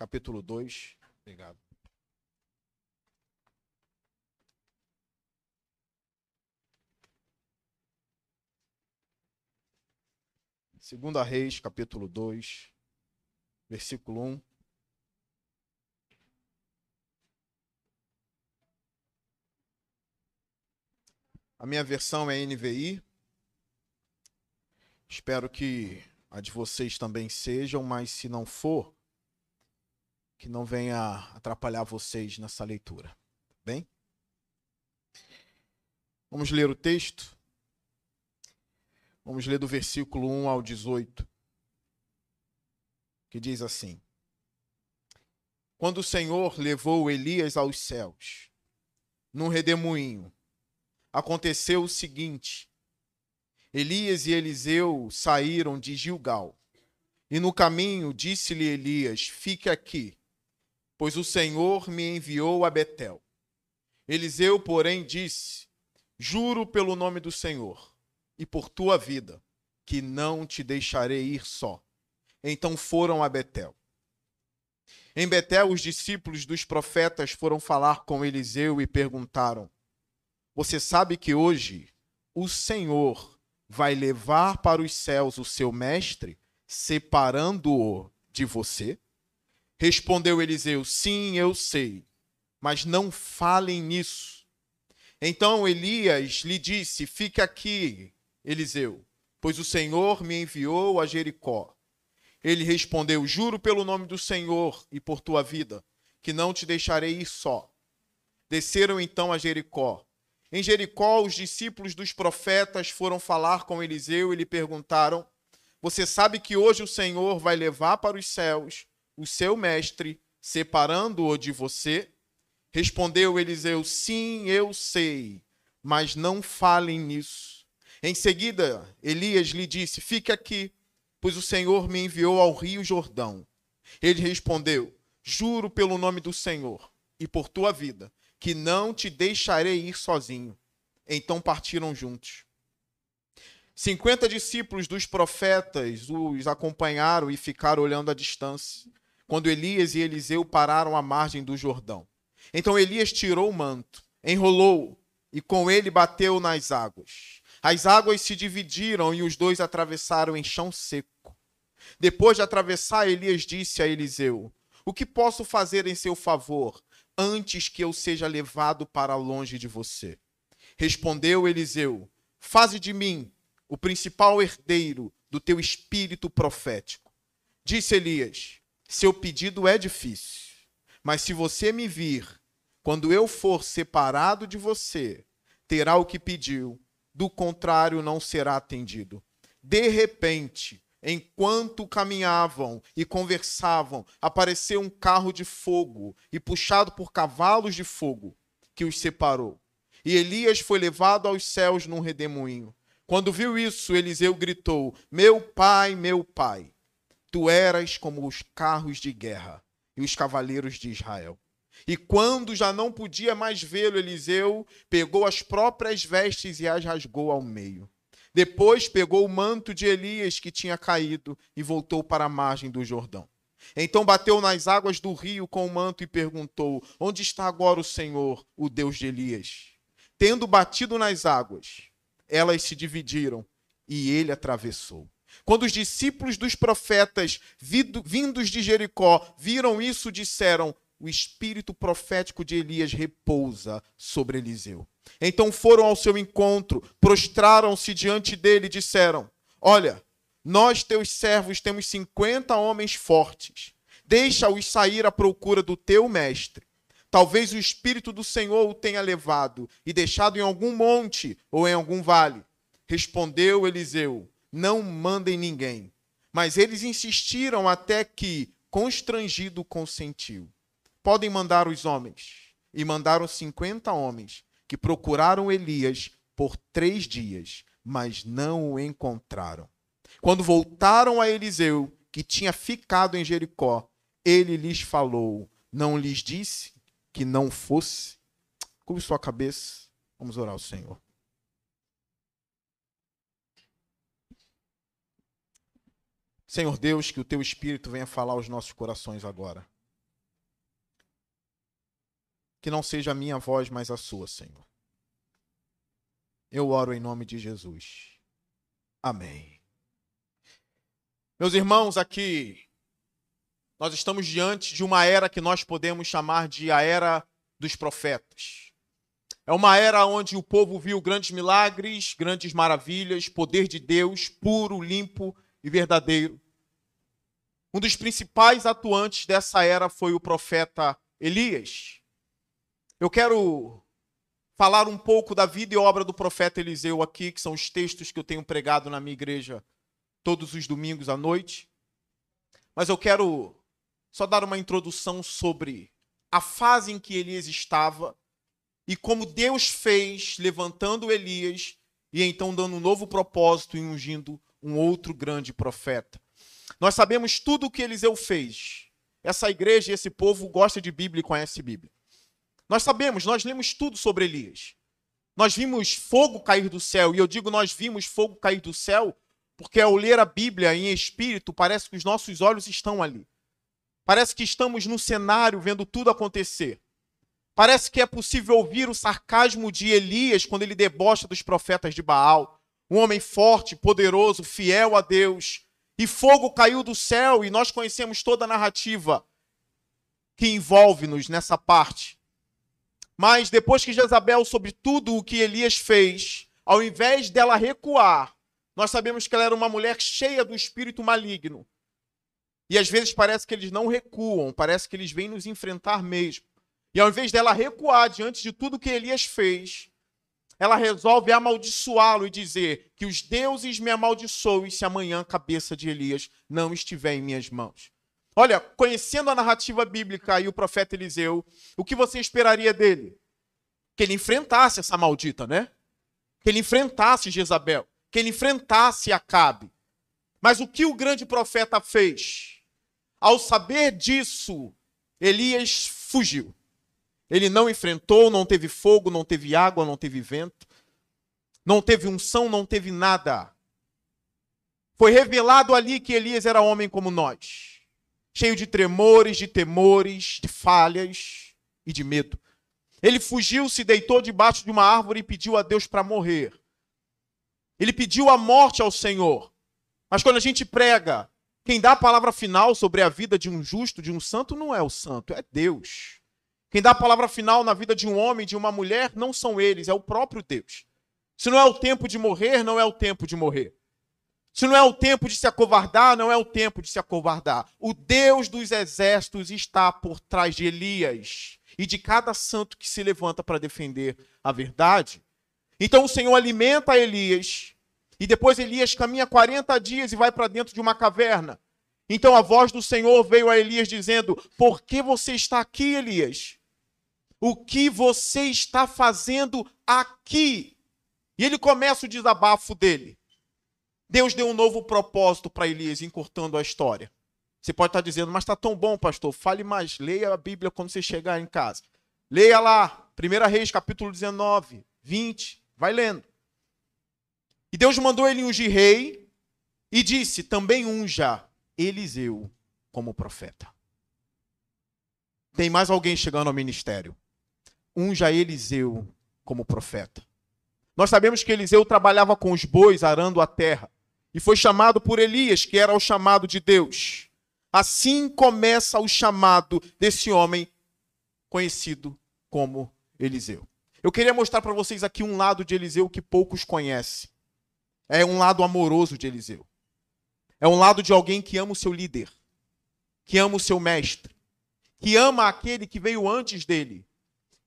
capítulo 2. Obrigado. Segunda Reis, capítulo 2, versículo 1. A minha versão é NVI. Espero que a de vocês também sejam, mas se não for, que não venha atrapalhar vocês nessa leitura. Bem? Vamos ler o texto? Vamos ler do versículo 1 ao 18, que diz assim: Quando o Senhor levou Elias aos céus, num redemoinho, aconteceu o seguinte: Elias e Eliseu saíram de Gilgal. E no caminho disse-lhe Elias: Fique aqui, pois o Senhor me enviou a Betel. Eliseu, porém, disse: Juro pelo nome do Senhor e por tua vida, que não te deixarei ir só. Então foram a Betel. Em Betel, os discípulos dos profetas foram falar com Eliseu e perguntaram: Você sabe que hoje o Senhor vai levar para os céus o seu mestre, separando-o de você? Respondeu Eliseu: Sim, eu sei, mas não falem nisso. Então Elias lhe disse: Fique aqui, Eliseu, pois o Senhor me enviou a Jericó. Ele respondeu: Juro pelo nome do Senhor e por tua vida, que não te deixarei ir só. Desceram então a Jericó. Em Jericó, os discípulos dos profetas foram falar com Eliseu e lhe perguntaram: Você sabe que hoje o Senhor vai levar para os céus o seu mestre, separando-o de você? Respondeu Eliseu: Sim, eu sei, mas não falem nisso. Em seguida, Elias lhe disse: Fique aqui, pois o Senhor me enviou ao rio Jordão. Ele respondeu: Juro pelo nome do Senhor e por tua vida que não te deixarei ir sozinho. Então partiram juntos. Cinquenta discípulos dos profetas os acompanharam e ficaram olhando à distância, quando Elias e Eliseu pararam à margem do Jordão. Então Elias tirou o manto, enrolou e com ele bateu nas águas. As águas se dividiram e os dois atravessaram em chão seco. Depois de atravessar, Elias disse a Eliseu: O que posso fazer em seu favor? antes que eu seja levado para longe de você. Respondeu Eliseu: Faze de mim o principal herdeiro do teu espírito profético. Disse Elias: Seu pedido é difícil, mas se você me vir, quando eu for separado de você, terá o que pediu, do contrário, não será atendido. De repente, Enquanto caminhavam e conversavam, apareceu um carro de fogo e puxado por cavalos de fogo que os separou. E Elias foi levado aos céus num redemoinho. Quando viu isso, Eliseu gritou: Meu pai, meu pai, tu eras como os carros de guerra e os cavaleiros de Israel. E quando já não podia mais vê-lo, Eliseu pegou as próprias vestes e as rasgou ao meio. Depois pegou o manto de Elias que tinha caído e voltou para a margem do Jordão. Então bateu nas águas do rio com o manto e perguntou: Onde está agora o Senhor, o Deus de Elias? Tendo batido nas águas, elas se dividiram e ele atravessou. Quando os discípulos dos profetas vindos de Jericó viram isso, disseram: O espírito profético de Elias repousa sobre Eliseu. Então foram ao seu encontro, prostraram-se diante dele e disseram: Olha, nós, teus servos, temos cinquenta homens fortes. Deixa-os sair à procura do teu mestre. Talvez o Espírito do Senhor o tenha levado e deixado em algum monte ou em algum vale. Respondeu Eliseu: Não mandem ninguém. Mas eles insistiram até que, constrangido, consentiu. Podem mandar os homens. E mandaram cinquenta homens que procuraram Elias por três dias, mas não o encontraram. Quando voltaram a Eliseu, que tinha ficado em Jericó, ele lhes falou: Não lhes disse que não fosse? Curve sua cabeça, vamos orar ao Senhor. Senhor Deus, que o teu Espírito venha falar aos nossos corações agora. que não seja a minha voz, mas a sua, Senhor. Eu oro em nome de Jesus. Amém. Meus irmãos, aqui nós estamos diante de uma era que nós podemos chamar de a era dos profetas. É uma era onde o povo viu grandes milagres, grandes maravilhas, poder de Deus puro, limpo e verdadeiro. Um dos principais atuantes dessa era foi o profeta Elias. Eu quero falar um pouco da vida e obra do profeta Eliseu aqui, que são os textos que eu tenho pregado na minha igreja todos os domingos à noite. Mas eu quero só dar uma introdução sobre a fase em que Elias estava e como Deus fez levantando Elias e então dando um novo propósito e ungindo um outro grande profeta. Nós sabemos tudo o que Eliseu fez. Essa igreja esse povo gosta de Bíblia e conhece Bíblia. Nós sabemos, nós lemos tudo sobre Elias. Nós vimos fogo cair do céu, e eu digo nós vimos fogo cair do céu, porque ao ler a Bíblia em espírito, parece que os nossos olhos estão ali. Parece que estamos no cenário vendo tudo acontecer. Parece que é possível ouvir o sarcasmo de Elias quando ele debocha dos profetas de Baal. Um homem forte, poderoso, fiel a Deus. E fogo caiu do céu, e nós conhecemos toda a narrativa que envolve-nos nessa parte. Mas depois que Jezabel soube tudo o que Elias fez, ao invés dela recuar, nós sabemos que ela era uma mulher cheia do espírito maligno. E às vezes parece que eles não recuam, parece que eles vêm nos enfrentar mesmo. E ao invés dela recuar diante de tudo que Elias fez, ela resolve amaldiçoá-lo e dizer que os deuses me amaldiçoem se amanhã a cabeça de Elias não estiver em minhas mãos. Olha, conhecendo a narrativa bíblica e o profeta Eliseu, o que você esperaria dele? Que ele enfrentasse essa maldita, né? Que ele enfrentasse Jezabel, que ele enfrentasse Acabe. Mas o que o grande profeta fez? Ao saber disso, Elias fugiu. Ele não enfrentou, não teve fogo, não teve água, não teve vento, não teve unção, não teve nada. Foi revelado ali que Elias era homem como nós, cheio de tremores, de temores, de falhas e de medo. Ele fugiu, se deitou debaixo de uma árvore e pediu a Deus para morrer. Ele pediu a morte ao Senhor. Mas quando a gente prega quem dá a palavra final sobre a vida de um justo, de um santo, não é o santo, é Deus. Quem dá a palavra final na vida de um homem, de uma mulher, não são eles, é o próprio Deus. Se não é o tempo de morrer, não é o tempo de morrer. Se não é o tempo de se acovardar, não é o tempo de se acovardar. O Deus dos exércitos está por trás de Elias e de cada santo que se levanta para defender a verdade. Então o Senhor alimenta Elias e depois Elias caminha 40 dias e vai para dentro de uma caverna. Então a voz do Senhor veio a Elias dizendo: Por que você está aqui, Elias? O que você está fazendo aqui? E ele começa o desabafo dele. Deus deu um novo propósito para Elias, encurtando a história. Você pode estar dizendo, mas está tão bom, pastor. Fale mais, leia a Bíblia quando você chegar em casa. Leia lá, 1 Reis, capítulo 19, 20, vai lendo. E Deus mandou ele ungir rei e disse: também unja Eliseu como profeta. Tem mais alguém chegando ao ministério. Unja Eliseu como profeta. Nós sabemos que Eliseu trabalhava com os bois arando a terra e foi chamado por Elias, que era o chamado de Deus. Assim começa o chamado desse homem conhecido como Eliseu. Eu queria mostrar para vocês aqui um lado de Eliseu que poucos conhecem. É um lado amoroso de Eliseu. É um lado de alguém que ama o seu líder, que ama o seu mestre, que ama aquele que veio antes dele,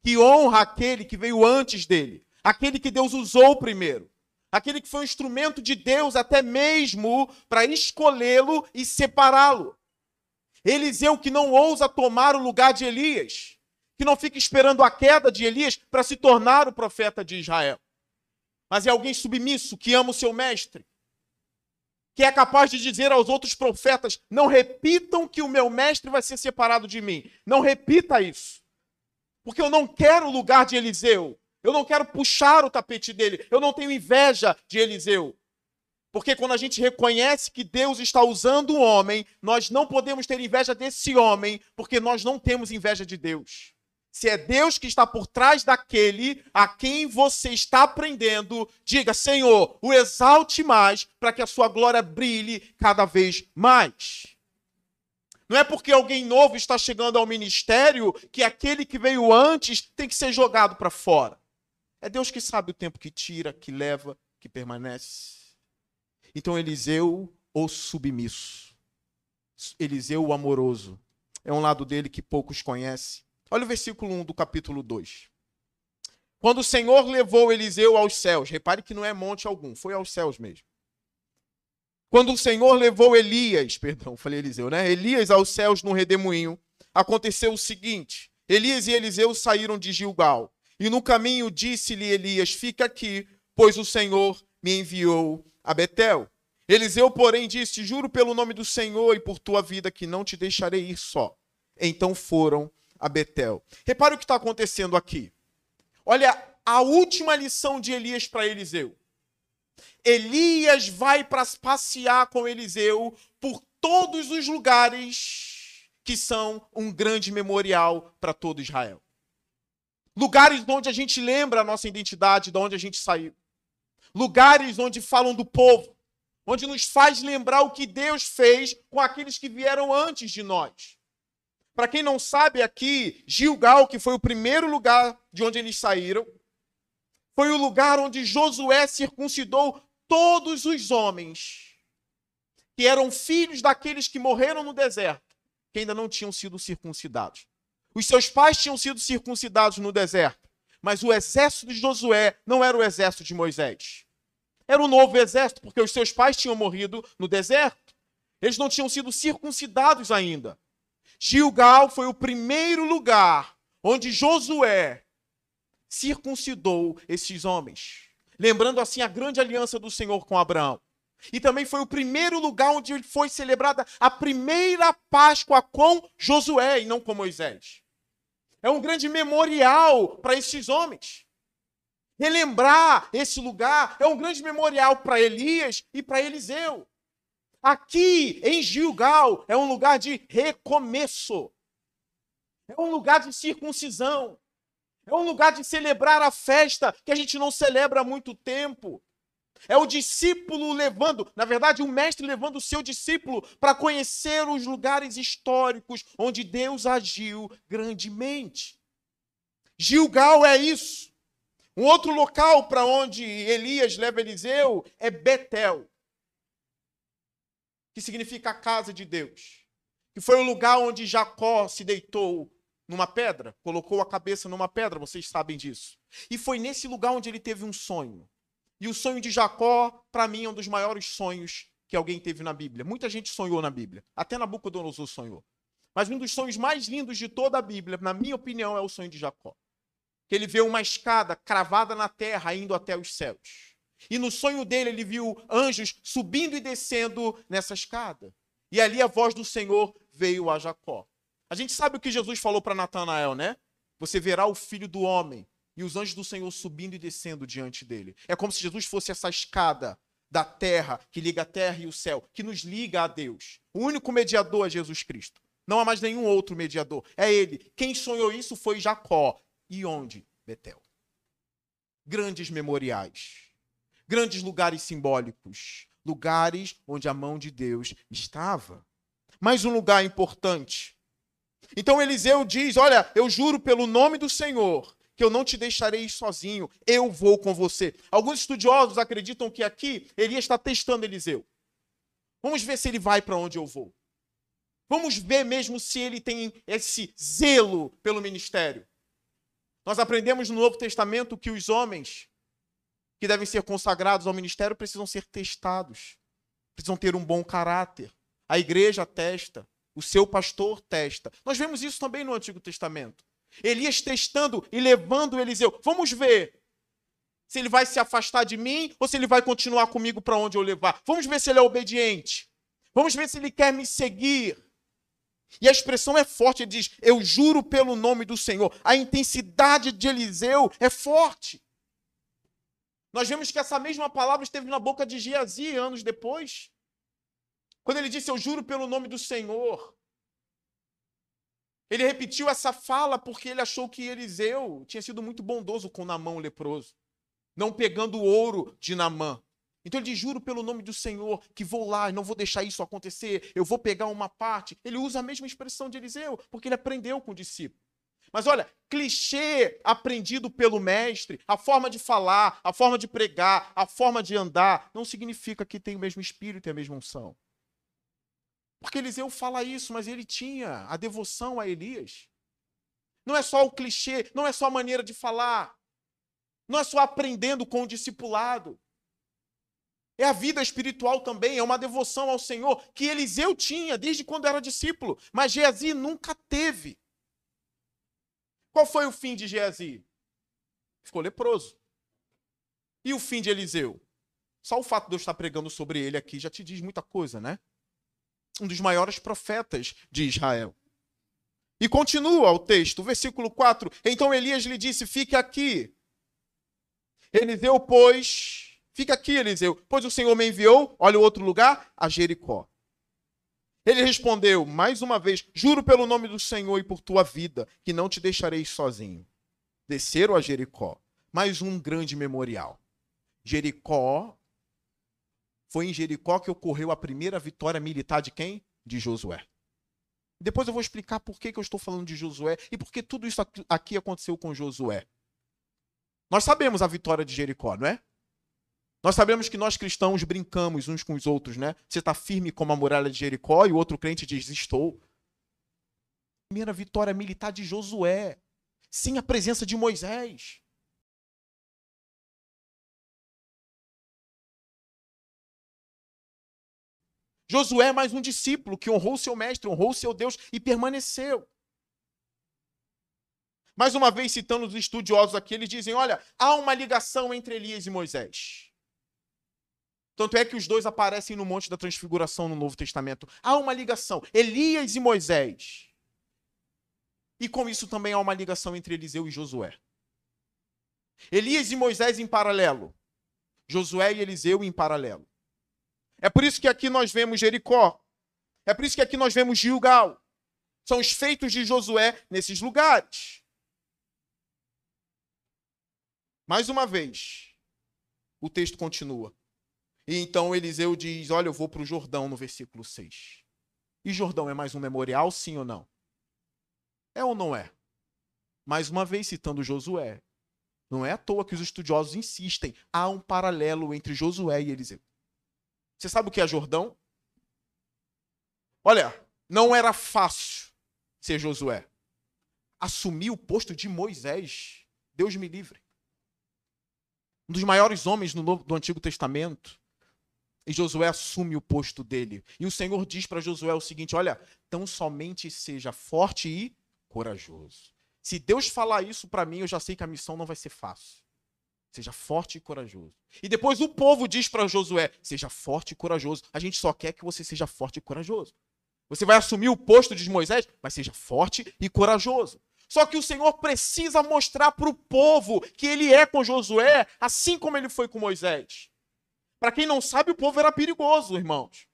que honra aquele que veio antes dele, aquele que Deus usou primeiro, aquele que foi um instrumento de Deus até mesmo para escolhê-lo e separá-lo. Eliseu que não ousa tomar o lugar de Elias, que não fica esperando a queda de Elias para se tornar o profeta de Israel mas é alguém submisso que ama o seu mestre, que é capaz de dizer aos outros profetas: não repitam que o meu mestre vai ser separado de mim. Não repita isso. Porque eu não quero o lugar de Eliseu. Eu não quero puxar o tapete dele. Eu não tenho inveja de Eliseu. Porque quando a gente reconhece que Deus está usando um homem, nós não podemos ter inveja desse homem, porque nós não temos inveja de Deus. Se é Deus que está por trás daquele a quem você está aprendendo, diga: Senhor, o exalte mais para que a sua glória brilhe cada vez mais. Não é porque alguém novo está chegando ao ministério que aquele que veio antes tem que ser jogado para fora. É Deus que sabe o tempo que tira, que leva, que permanece. Então, Eliseu, o submisso. Eliseu, o amoroso. É um lado dele que poucos conhecem Olha o versículo 1 do capítulo 2. Quando o Senhor levou Eliseu aos céus, repare que não é monte algum, foi aos céus mesmo. Quando o Senhor levou Elias, perdão, falei Eliseu, né? Elias aos céus no redemoinho, aconteceu o seguinte: Elias e Eliseu saíram de Gilgal, e no caminho disse-lhe Elias: Fica aqui, pois o Senhor me enviou a Betel. Eliseu, porém, disse: Juro pelo nome do Senhor e por tua vida que não te deixarei ir só. Então foram a Betel. Repare o que está acontecendo aqui. Olha a última lição de Elias para Eliseu. Elias vai para passear com Eliseu por todos os lugares que são um grande memorial para todo Israel. Lugares onde a gente lembra a nossa identidade, de onde a gente saiu. Lugares onde falam do povo, onde nos faz lembrar o que Deus fez com aqueles que vieram antes de nós. Para quem não sabe aqui, Gilgal, que foi o primeiro lugar de onde eles saíram, foi o lugar onde Josué circuncidou todos os homens que eram filhos daqueles que morreram no deserto, que ainda não tinham sido circuncidados. Os seus pais tinham sido circuncidados no deserto, mas o exército de Josué não era o exército de Moisés. Era um novo exército, porque os seus pais tinham morrido no deserto. Eles não tinham sido circuncidados ainda. Gilgal foi o primeiro lugar onde Josué circuncidou esses homens. Lembrando assim a grande aliança do Senhor com Abraão. E também foi o primeiro lugar onde foi celebrada a primeira Páscoa com Josué e não com Moisés. É um grande memorial para esses homens. Relembrar esse lugar é um grande memorial para Elias e para Eliseu. Aqui em Gilgal é um lugar de recomeço. É um lugar de circuncisão. É um lugar de celebrar a festa que a gente não celebra há muito tempo. É o discípulo levando, na verdade, o mestre levando o seu discípulo para conhecer os lugares históricos onde Deus agiu grandemente. Gilgal é isso. Um outro local para onde Elias leva Eliseu é Betel que significa a casa de Deus, que foi o lugar onde Jacó se deitou numa pedra, colocou a cabeça numa pedra, vocês sabem disso. E foi nesse lugar onde ele teve um sonho. E o sonho de Jacó, para mim, é um dos maiores sonhos que alguém teve na Bíblia. Muita gente sonhou na Bíblia, até Nabucodonosor sonhou. Mas um dos sonhos mais lindos de toda a Bíblia, na minha opinião, é o sonho de Jacó. Que ele vê uma escada cravada na terra indo até os céus. E no sonho dele, ele viu anjos subindo e descendo nessa escada. E ali a voz do Senhor veio a Jacó. A gente sabe o que Jesus falou para Natanael, né? Você verá o filho do homem e os anjos do Senhor subindo e descendo diante dele. É como se Jesus fosse essa escada da terra que liga a terra e o céu, que nos liga a Deus. O único mediador é Jesus Cristo. Não há mais nenhum outro mediador. É ele. Quem sonhou isso foi Jacó. E onde? Betel. Grandes memoriais grandes lugares simbólicos, lugares onde a mão de Deus estava. Mais um lugar importante. Então Eliseu diz: Olha, eu juro pelo nome do Senhor que eu não te deixarei sozinho, eu vou com você. Alguns estudiosos acreditam que aqui Elias está testando Eliseu. Vamos ver se ele vai para onde eu vou. Vamos ver mesmo se ele tem esse zelo pelo ministério. Nós aprendemos no Novo Testamento que os homens que devem ser consagrados ao ministério precisam ser testados, precisam ter um bom caráter. A igreja testa, o seu pastor testa. Nós vemos isso também no Antigo Testamento. Elias testando e levando Eliseu. Vamos ver se ele vai se afastar de mim ou se ele vai continuar comigo para onde eu levar. Vamos ver se ele é obediente. Vamos ver se ele quer me seguir. E a expressão é forte, ele diz: Eu juro pelo nome do Senhor. A intensidade de Eliseu é forte. Nós vemos que essa mesma palavra esteve na boca de Geazi anos depois. Quando ele disse: Eu juro pelo nome do Senhor. Ele repetiu essa fala porque ele achou que Eliseu tinha sido muito bondoso com Namã, o leproso, não pegando o ouro de Namã. Então ele diz: Juro pelo nome do Senhor que vou lá não vou deixar isso acontecer, eu vou pegar uma parte. Ele usa a mesma expressão de Eliseu, porque ele aprendeu com o discípulo. Mas olha, clichê aprendido pelo mestre, a forma de falar, a forma de pregar, a forma de andar, não significa que tem o mesmo espírito e a mesma unção. Porque Eliseu fala isso, mas ele tinha a devoção a Elias. Não é só o clichê, não é só a maneira de falar. Não é só aprendendo com o discipulado. É a vida espiritual também, é uma devoção ao Senhor que Eliseu tinha desde quando era discípulo, mas Geazi nunca teve. Qual foi o fim de Geazi? Ficou leproso. E o fim de Eliseu? Só o fato de eu estar pregando sobre ele aqui já te diz muita coisa, né? Um dos maiores profetas de Israel. E continua o texto, versículo 4. Então Elias lhe disse: Fique aqui. Eliseu, pois, fica aqui, Eliseu, pois o Senhor me enviou, olha o outro lugar, a Jericó. Ele respondeu, mais uma vez: Juro pelo nome do Senhor e por tua vida, que não te deixarei sozinho. Desceram a Jericó. Mais um grande memorial. Jericó foi em Jericó que ocorreu a primeira vitória militar de quem? De Josué. Depois eu vou explicar por que, que eu estou falando de Josué e por que tudo isso aqui aconteceu com Josué. Nós sabemos a vitória de Jericó, não é? Nós sabemos que nós cristãos brincamos uns com os outros, né? Você está firme como a muralha de Jericó e o outro crente diz: Estou. Primeira vitória militar de Josué, sem a presença de Moisés. Josué é mais um discípulo que honrou seu mestre, honrou seu Deus e permaneceu. Mais uma vez, citando os estudiosos aqui, eles dizem: olha, há uma ligação entre Elias e Moisés. Tanto é que os dois aparecem no Monte da Transfiguração no Novo Testamento. Há uma ligação, Elias e Moisés. E com isso também há uma ligação entre Eliseu e Josué. Elias e Moisés em paralelo. Josué e Eliseu em paralelo. É por isso que aqui nós vemos Jericó. É por isso que aqui nós vemos Gilgal. São os feitos de Josué nesses lugares. Mais uma vez, o texto continua. E então Eliseu diz: Olha, eu vou para o Jordão, no versículo 6. E Jordão é mais um memorial, sim ou não? É ou não é? Mais uma vez citando Josué. Não é à toa que os estudiosos insistem. Há um paralelo entre Josué e Eliseu. Você sabe o que é Jordão? Olha, não era fácil ser Josué. Assumir o posto de Moisés, Deus me livre. Um dos maiores homens do Antigo Testamento. E Josué assume o posto dele. E o Senhor diz para Josué o seguinte: Olha, tão somente seja forte e corajoso. Se Deus falar isso para mim, eu já sei que a missão não vai ser fácil. Seja forte e corajoso. E depois o povo diz para Josué: Seja forte e corajoso. A gente só quer que você seja forte e corajoso. Você vai assumir o posto de Moisés, mas seja forte e corajoso. Só que o Senhor precisa mostrar para o povo que ele é com Josué, assim como ele foi com Moisés. Para quem não sabe, o povo era perigoso, irmãos.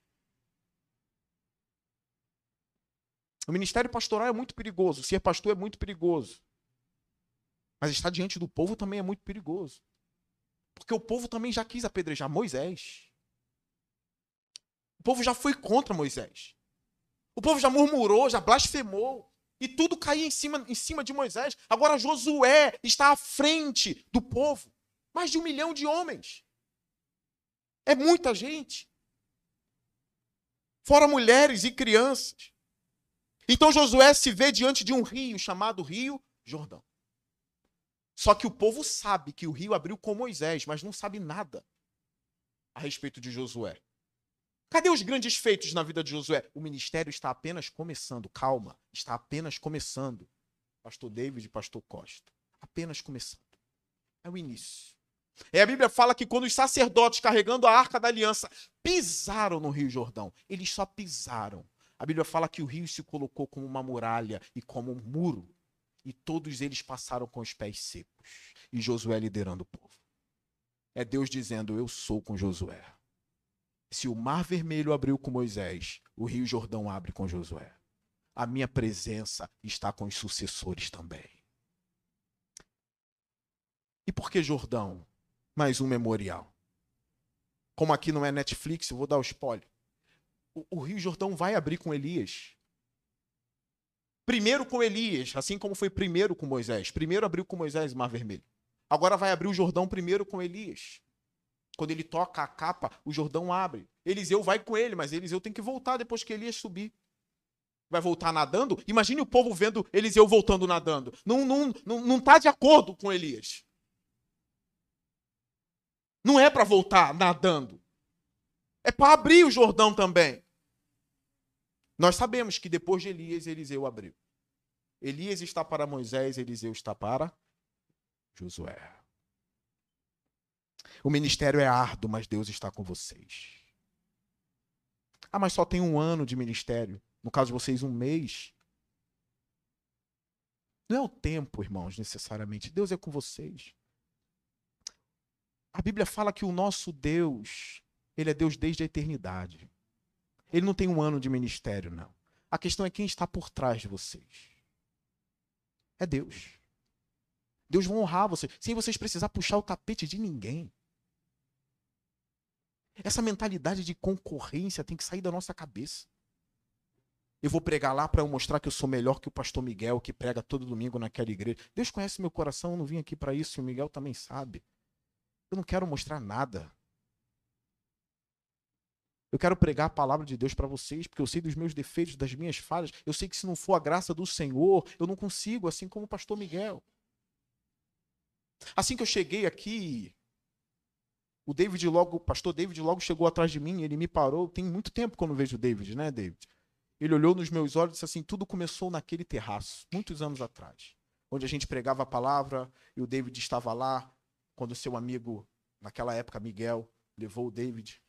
O ministério pastoral é muito perigoso, ser pastor é muito perigoso. Mas estar diante do povo também é muito perigoso. Porque o povo também já quis apedrejar Moisés. O povo já foi contra Moisés. O povo já murmurou, já blasfemou. E tudo caía em cima, em cima de Moisés. Agora Josué está à frente do povo. Mais de um milhão de homens. É muita gente. Fora mulheres e crianças. Então Josué se vê diante de um rio chamado Rio Jordão. Só que o povo sabe que o rio abriu com Moisés, mas não sabe nada a respeito de Josué. Cadê os grandes feitos na vida de Josué? O ministério está apenas começando. Calma, está apenas começando. Pastor David e Pastor Costa. Apenas começando. É o início. E a Bíblia fala que quando os sacerdotes carregando a arca da aliança pisaram no Rio Jordão, eles só pisaram. A Bíblia fala que o rio se colocou como uma muralha e como um muro e todos eles passaram com os pés secos. E Josué liderando o povo. É Deus dizendo: Eu sou com Josué. Se o mar vermelho abriu com Moisés, o rio Jordão abre com Josué. a minha presença está com os sucessores também. E por que Jordão? Mais um memorial. Como aqui não é Netflix, eu vou dar o spoiler. O, o Rio Jordão vai abrir com Elias. Primeiro com Elias, assim como foi primeiro com Moisés. Primeiro abriu com Moisés o Mar Vermelho. Agora vai abrir o Jordão primeiro com Elias. Quando ele toca a capa, o Jordão abre. Eliseu vai com ele, mas Eliseu tem que voltar depois que Elias subir. Vai voltar nadando? Imagine o povo vendo Eliseu voltando nadando. Não, não, não, não tá de acordo com Elias. Não é para voltar nadando. É para abrir o Jordão também. Nós sabemos que depois de Elias, Eliseu abriu. Elias está para Moisés, Eliseu está para Josué. O ministério é árduo, mas Deus está com vocês. Ah, mas só tem um ano de ministério. No caso de vocês, um mês. Não é o tempo, irmãos, necessariamente. Deus é com vocês. A Bíblia fala que o nosso Deus, ele é Deus desde a eternidade. Ele não tem um ano de ministério, não. A questão é quem está por trás de vocês. É Deus. Deus vai honrar vocês, sem vocês precisar puxar o tapete de ninguém. Essa mentalidade de concorrência tem que sair da nossa cabeça. Eu vou pregar lá para mostrar que eu sou melhor que o pastor Miguel, que prega todo domingo naquela igreja. Deus conhece meu coração, eu não vim aqui para isso, e o Miguel também sabe. Eu não quero mostrar nada. Eu quero pregar a palavra de Deus para vocês, porque eu sei dos meus defeitos, das minhas falhas. Eu sei que se não for a graça do Senhor, eu não consigo, assim como o pastor Miguel. Assim que eu cheguei aqui, o David logo, o pastor David logo chegou atrás de mim, ele me parou. Tem muito tempo que eu não vejo o David, né, David? Ele olhou nos meus olhos e disse assim: tudo começou naquele terraço, muitos anos atrás, onde a gente pregava a palavra e o David estava lá quando seu amigo, naquela época, Miguel, levou o David.